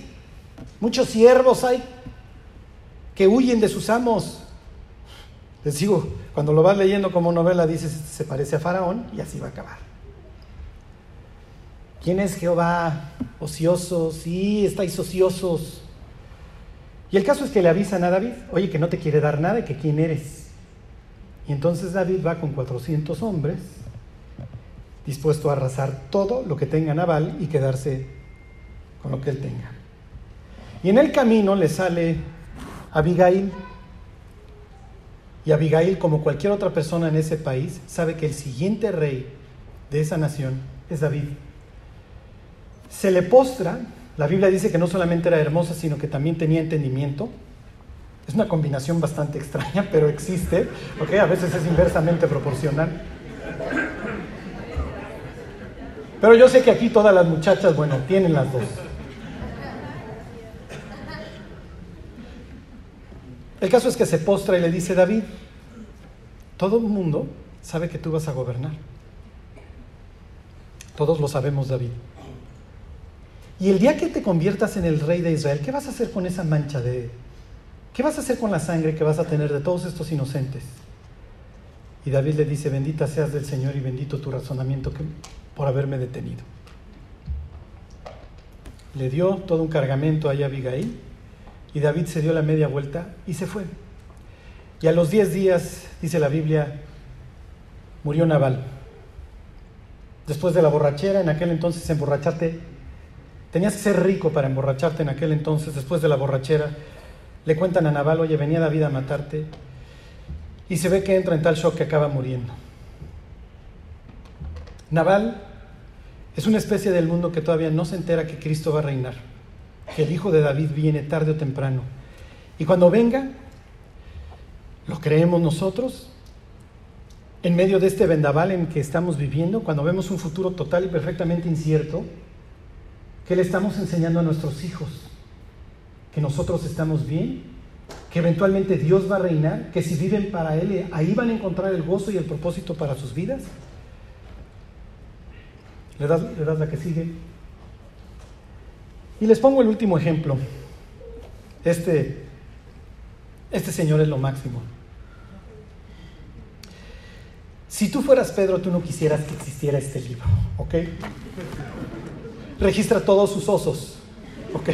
Muchos siervos hay que huyen de sus amos. Les digo, cuando lo vas leyendo como novela dices, se parece a Faraón y así va a acabar. ¿Quién es Jehová? Ociosos, sí, estáis ociosos. Y el caso es que le avisan a David, oye, que no te quiere dar nada y que quién eres. Y entonces David va con 400 hombres, dispuesto a arrasar todo lo que tenga Nabal y quedarse con lo que él tenga. Y en el camino le sale Abigail. Y Abigail, como cualquier otra persona en ese país, sabe que el siguiente rey de esa nación es David. Se le postra la Biblia dice que no solamente era hermosa, sino que también tenía entendimiento. Es una combinación bastante extraña, pero existe. A veces es inversamente proporcional. Pero yo sé que aquí todas las muchachas, bueno, tienen las dos. El caso es que se postra y le dice, David, todo el mundo sabe que tú vas a gobernar. Todos lo sabemos, David. Y el día que te conviertas en el rey de Israel, ¿qué vas a hacer con esa mancha de... ¿Qué vas a hacer con la sangre que vas a tener de todos estos inocentes? Y David le dice, bendita seas del Señor y bendito tu razonamiento por haberme detenido. Le dio todo un cargamento a Abigail y David se dio la media vuelta y se fue. Y a los diez días, dice la Biblia, murió Nabal. Después de la borrachera, en aquel entonces emborracharte Tenías que ser rico para emborracharte en aquel entonces, después de la borrachera. Le cuentan a Naval, oye, venía David a matarte. Y se ve que entra en tal shock que acaba muriendo. Naval es una especie del mundo que todavía no se entera que Cristo va a reinar, que el Hijo de David viene tarde o temprano. Y cuando venga, lo creemos nosotros, en medio de este vendaval en que estamos viviendo, cuando vemos un futuro total y perfectamente incierto, ¿Qué le estamos enseñando a nuestros hijos? Que nosotros estamos bien, que eventualmente Dios va a reinar, que si viven para Él, ahí van a encontrar el gozo y el propósito para sus vidas. ¿Le das, le das la que sigue? Y les pongo el último ejemplo. Este, este señor es lo máximo. Si tú fueras Pedro, tú no quisieras que existiera este libro, ¿ok? registra todos sus osos. Ok.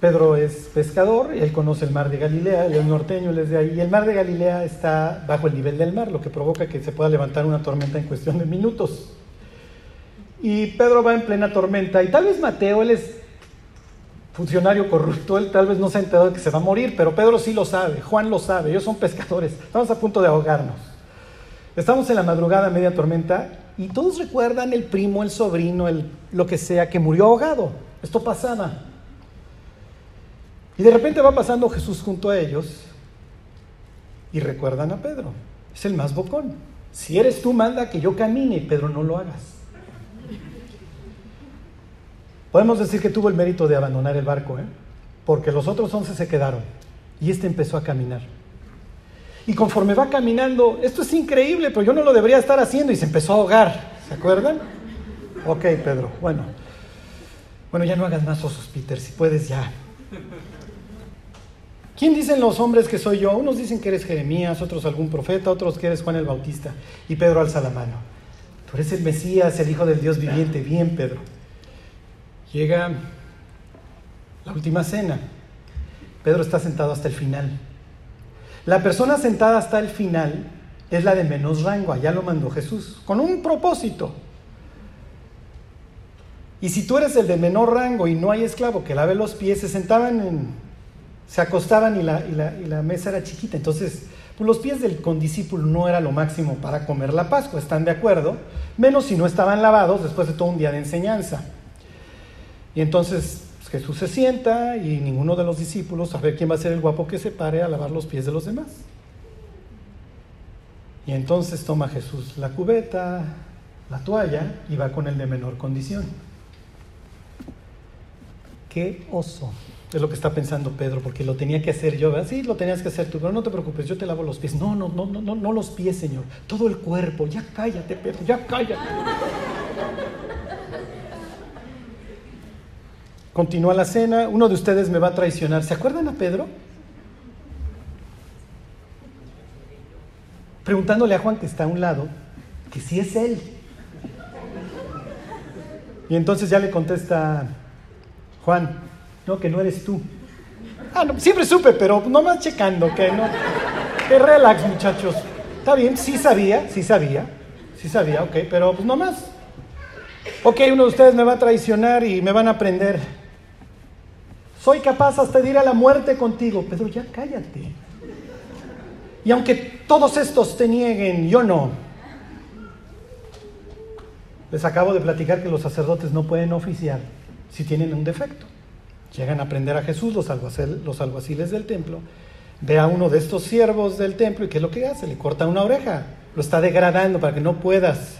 Pedro es pescador él conoce el mar de Galilea, él es norteño, es de ahí. Y el mar de Galilea está bajo el nivel del mar, lo que provoca que se pueda levantar una tormenta en cuestión de minutos. Y Pedro va en plena tormenta y tal vez Mateo, él es funcionario corrupto, él tal vez no se ha enterado de que se va a morir, pero Pedro sí lo sabe, Juan lo sabe, ellos son pescadores, estamos a punto de ahogarnos. Estamos en la madrugada, media tormenta, y todos recuerdan el primo, el sobrino, el, lo que sea, que murió ahogado. Esto pasaba. Y de repente va pasando Jesús junto a ellos y recuerdan a Pedro. Es el más bocón. Si eres tú, manda que yo camine, Pedro, no lo hagas. Podemos decir que tuvo el mérito de abandonar el barco, ¿eh? porque los otros once se quedaron y este empezó a caminar. Y conforme va caminando, esto es increíble, pero yo no lo debería estar haciendo y se empezó a ahogar. ¿Se acuerdan? Ok, Pedro, bueno. Bueno, ya no hagas más osos, Peter, si puedes ya. ¿Quién dicen los hombres que soy yo? Unos dicen que eres Jeremías, otros algún profeta, otros que eres Juan el Bautista. Y Pedro alza la mano. Tú eres el Mesías, el Hijo del Dios viviente. Bien, Pedro. Llega la última cena. Pedro está sentado hasta el final. La persona sentada hasta el final es la de menos rango, allá lo mandó Jesús, con un propósito. Y si tú eres el de menor rango y no hay esclavo que lave los pies, se sentaban en, se acostaban y la, y la, mesa era chiquita. Entonces, pues los pies del condiscípulo no era lo máximo para comer la Pascua, ¿están de acuerdo? Menos si no estaban lavados después de todo un día de enseñanza. Y entonces Jesús se sienta y ninguno de los discípulos, a ver quién va a ser el guapo que se pare a lavar los pies de los demás. Y entonces toma Jesús la cubeta, la toalla y va con el de menor condición. Qué oso. Es lo que está pensando Pedro, porque lo tenía que hacer yo. Sí, lo tenías que hacer tú, pero no te preocupes, yo te lavo los pies. No, no, no, no, no, no los pies, Señor. Todo el cuerpo. Ya cállate, Pedro, ya cállate. Continúa la cena, uno de ustedes me va a traicionar. ¿Se acuerdan a Pedro? Preguntándole a Juan que está a un lado, que si es él. Y entonces ya le contesta Juan, no, que no eres tú. Ah, no, siempre supe, pero nomás checando, que no. Que relax, muchachos. Está bien, sí sabía, sí sabía, sí sabía, ok, pero pues nomás. Ok, uno de ustedes me va a traicionar y me van a prender. Soy capaz hasta de ir a la muerte contigo. Pedro, ya cállate. Y aunque todos estos te nieguen, yo no. Les acabo de platicar que los sacerdotes no pueden oficiar si tienen un defecto. Llegan a aprender a Jesús los, alguaciles del templo. Ve a uno de estos siervos del templo y ¿qué es lo que hace? Le corta una oreja. Lo está degradando para que no puedas.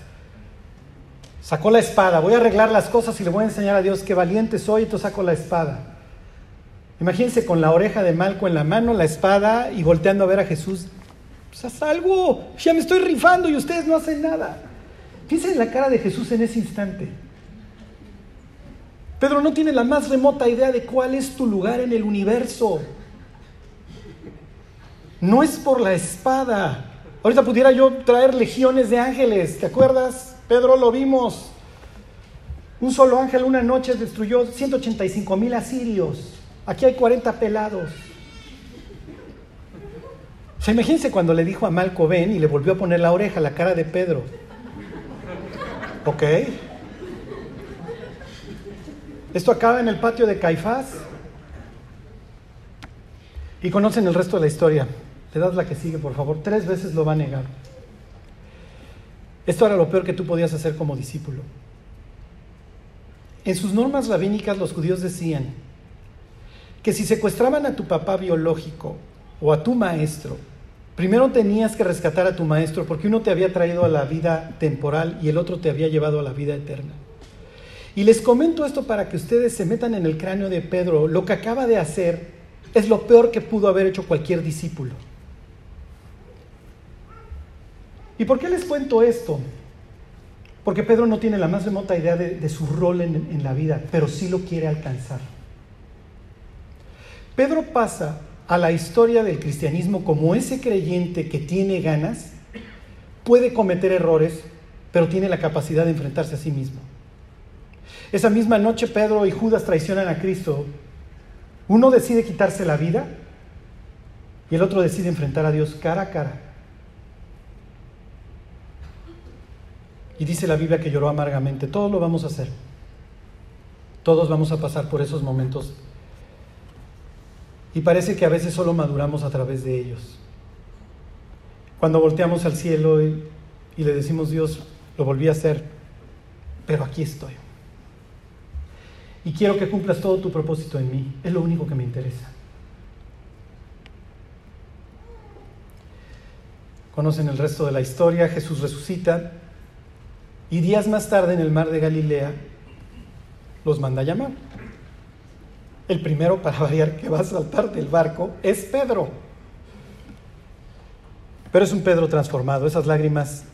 Sacó la espada. Voy a arreglar las cosas y le voy a enseñar a Dios qué valiente soy. Y tú saco la espada. Imagínense con la oreja de Malco en la mano, la espada y volteando a ver a Jesús. Pues haz algo, ya me estoy rifando y ustedes no hacen nada. Piensen en la cara de Jesús en ese instante. Pedro no tiene la más remota idea de cuál es tu lugar en el universo. No es por la espada. Ahorita pudiera yo traer legiones de ángeles, ¿te acuerdas? Pedro lo vimos. Un solo ángel una noche destruyó 185 mil asirios. Aquí hay 40 pelados. O sea, imagínense cuando le dijo a Malco ven y le volvió a poner la oreja la cara de Pedro. ¿Ok? Esto acaba en el patio de Caifás. Y conocen el resto de la historia. Le das la que sigue, por favor. Tres veces lo va a negar. Esto era lo peor que tú podías hacer como discípulo. En sus normas rabínicas los judíos decían, que si secuestraban a tu papá biológico o a tu maestro, primero tenías que rescatar a tu maestro porque uno te había traído a la vida temporal y el otro te había llevado a la vida eterna. Y les comento esto para que ustedes se metan en el cráneo de Pedro. Lo que acaba de hacer es lo peor que pudo haber hecho cualquier discípulo. ¿Y por qué les cuento esto? Porque Pedro no tiene la más remota idea de, su rol en, en la vida, pero sí lo quiere alcanzar. Pedro pasa a la historia del cristianismo como ese creyente que tiene ganas, puede cometer errores, pero tiene la capacidad de enfrentarse a sí mismo. Esa misma noche Pedro y Judas traicionan a Cristo. Uno decide quitarse la vida y el otro decide enfrentar a Dios cara a cara. Y dice la Biblia que lloró amargamente. Todos lo vamos a hacer. Todos vamos a pasar por esos momentos y parece que a veces solo maduramos a través de ellos. Cuando volteamos al cielo y, le decimos, Dios, lo volví a hacer, pero aquí estoy. Y quiero que cumplas todo tu propósito en mí. Es lo único que me interesa. Conocen el resto de la historia. Jesús resucita y días más tarde en el mar de Galilea los manda a llamar. El primero, para variar, que va a saltar del barco es Pedro. Pero es un Pedro transformado. Esas lágrimas,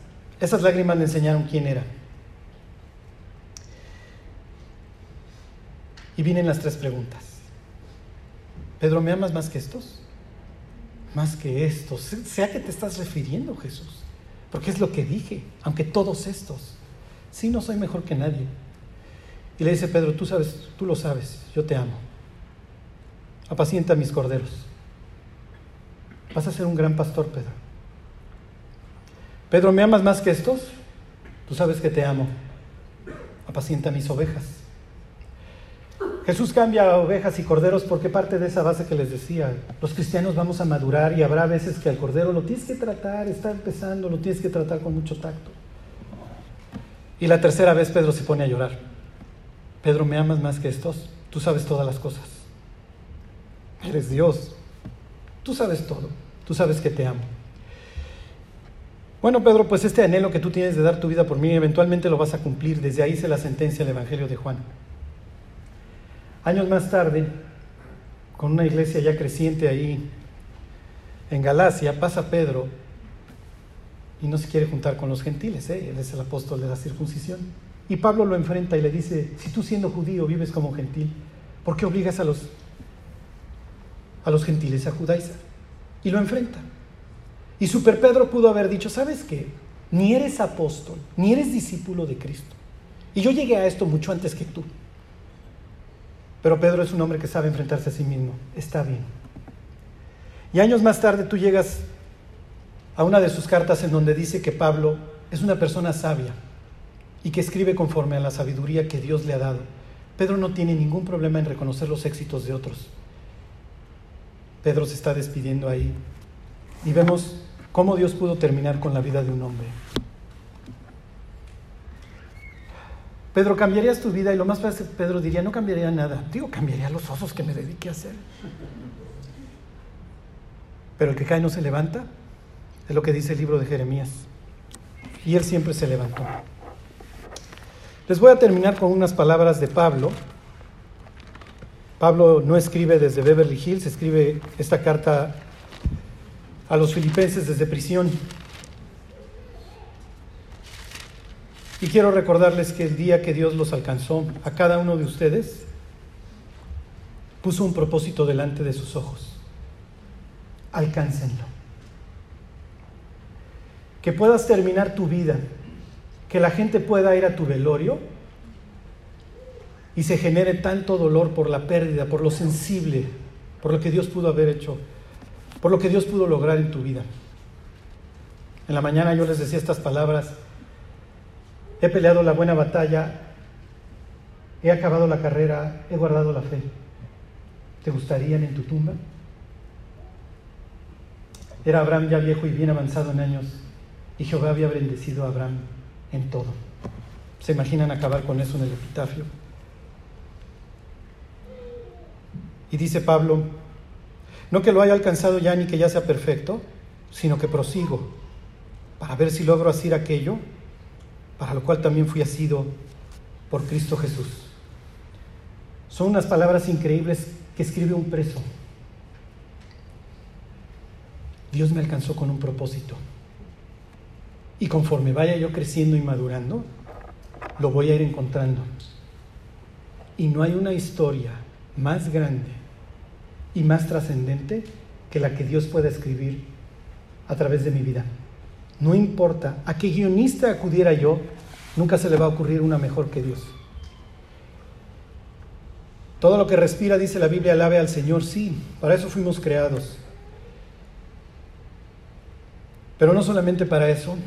esas lágrimas le enseñaron quién era. Y vienen las tres preguntas. Pedro, ¿me amas más que estos? Más que estos. Sea que te estás refiriendo, Jesús. Porque es lo que dije, aunque todos estos. Sí, no soy mejor que nadie. Y le dice Pedro, tú sabes, tú lo sabes, yo te amo apacienta mis corderos. Vas a ser un gran pastor, Pedro. Pedro, ¿me amas más que estos? Tú sabes que te amo. Apacienta mis ovejas. Jesús cambia ovejas y corderos porque parte de esa base que les decía. Los cristianos vamos a madurar y habrá veces que al cordero lo tienes que tratar, está empezando, lo tienes que tratar con mucho tacto. Y la tercera vez Pedro se pone a llorar. Pedro, ¿me amas más que estos? tú sabes todas las cosas. Eres Dios. Tú sabes todo. Tú sabes que te amo. Bueno, Pedro, pues este anhelo que tú tienes de dar tu vida por mí, eventualmente lo vas a cumplir. Desde ahí se la sentencia el Evangelio de Juan. Años más tarde, con una iglesia ya creciente ahí en Galacia, pasa Pedro y no se quiere juntar con los gentiles, ¿eh? él es el apóstol de la circuncisión. Y Pablo lo enfrenta y le dice, si tú siendo judío vives como gentil, ¿por qué obligas a los, a los gentiles a judaizar? Y lo enfrenta. Y Super Pedro pudo haber dicho, ¿sabes qué? Ni eres apóstol, ni eres discípulo de Cristo. Y yo llegué a esto mucho antes que tú. Pero Pedro es un hombre que sabe enfrentarse a sí mismo. Está bien. Y años más tarde tú llegas a una de sus cartas en donde dice que Pablo es una persona sabia y que escribe conforme a la sabiduría que Dios le ha dado. Pedro no tiene ningún problema en reconocer los éxitos de otros. Pedro se está despidiendo ahí y vemos cómo Dios pudo terminar con la vida de un hombre. Pedro, ¿cambiarías tu vida? Y lo más fácil, Pedro diría, no cambiaría nada. Digo, cambiaría los osos que me dediqué a hacer. Pero el que cae no se levanta, es lo que dice el libro de Jeremías. Y él siempre se levantó. Les voy a terminar con unas palabras de Pablo. Pablo no escribe desde Beverly Hills, escribe esta carta a los filipenses desde prisión. Y quiero recordarles que el día que Dios los alcanzó a cada uno de ustedes, puso un propósito delante de sus ojos. Alcáncenlo. Que puedas terminar tu vida, que la gente pueda ir a tu velorio y se genere tanto dolor por la pérdida, por lo sensible, por lo que Dios pudo haber hecho, por lo que Dios pudo lograr en tu vida. En la mañana yo les decía estas palabras He peleado la buena batalla, he acabado la carrera, he guardado la fe. ¿Te gustarían en tu tumba? Era Abraham ya viejo y bien avanzado en años, y Jehová había bendecido a Abraham en todo. ¿Se imaginan acabar con eso en el epitafio? Y dice Pablo, no que lo haya alcanzado ya ni que ya sea perfecto, sino que prosigo para ver si logro hacer aquello para lo cual también fui asido por Cristo Jesús. Son unas palabras increíbles que escribe un preso. Dios me alcanzó con un propósito. Y conforme vaya yo creciendo y madurando, lo voy a ir encontrando. Y no hay una historia más grande y más trascendente que la que Dios pueda escribir a través de mi vida. No importa a qué guionista acudiera yo, nunca se le va a ocurrir una mejor que Dios. Todo lo que respira, dice la Biblia, alabe al Señor. Sí, para eso fuimos creados. Pero no solamente para eso,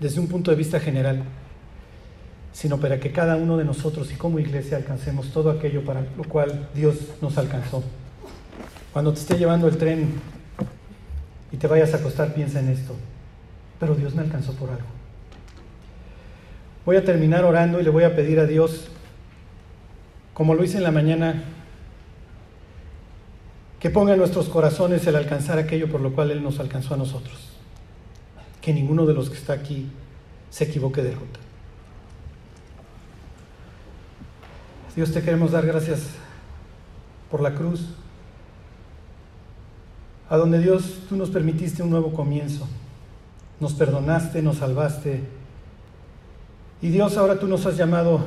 desde un punto de vista general, sino para que cada uno de nosotros y como iglesia alcancemos todo aquello para lo cual Dios nos alcanzó. Cuando te esté llevando el tren y te vayas a acostar, piensa en esto pero Dios me alcanzó por algo. Voy a terminar orando y le voy a pedir a Dios, como lo hice en la mañana, que ponga en nuestros corazones el alcanzar aquello por lo cual Él nos alcanzó a nosotros. Que ninguno de los que está aquí se equivoque de ruta. Dios te queremos dar gracias por la cruz, a donde Dios tú nos permitiste un nuevo comienzo nos perdonaste, nos salvaste. Y Dios, ahora tú nos has llamado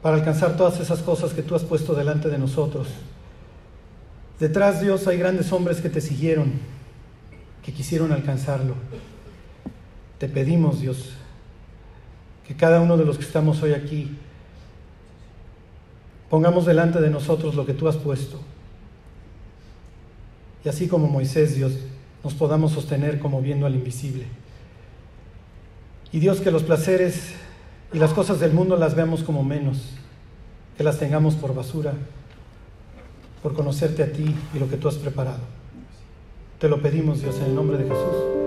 para alcanzar todas esas cosas que tú has puesto delante de nosotros. Detrás, Dios, hay grandes hombres que te siguieron, que quisieron alcanzarlo. Te pedimos, Dios, que cada uno de los que estamos hoy aquí pongamos delante de nosotros lo que tú has puesto. Y así como Moisés, Dios, nos podamos sostener como viendo al invisible. Y Dios, que los placeres y las cosas del mundo las veamos como menos, que las tengamos por basura, por conocerte a ti y lo que tú has preparado. Te lo pedimos, Dios, en el nombre de Jesús.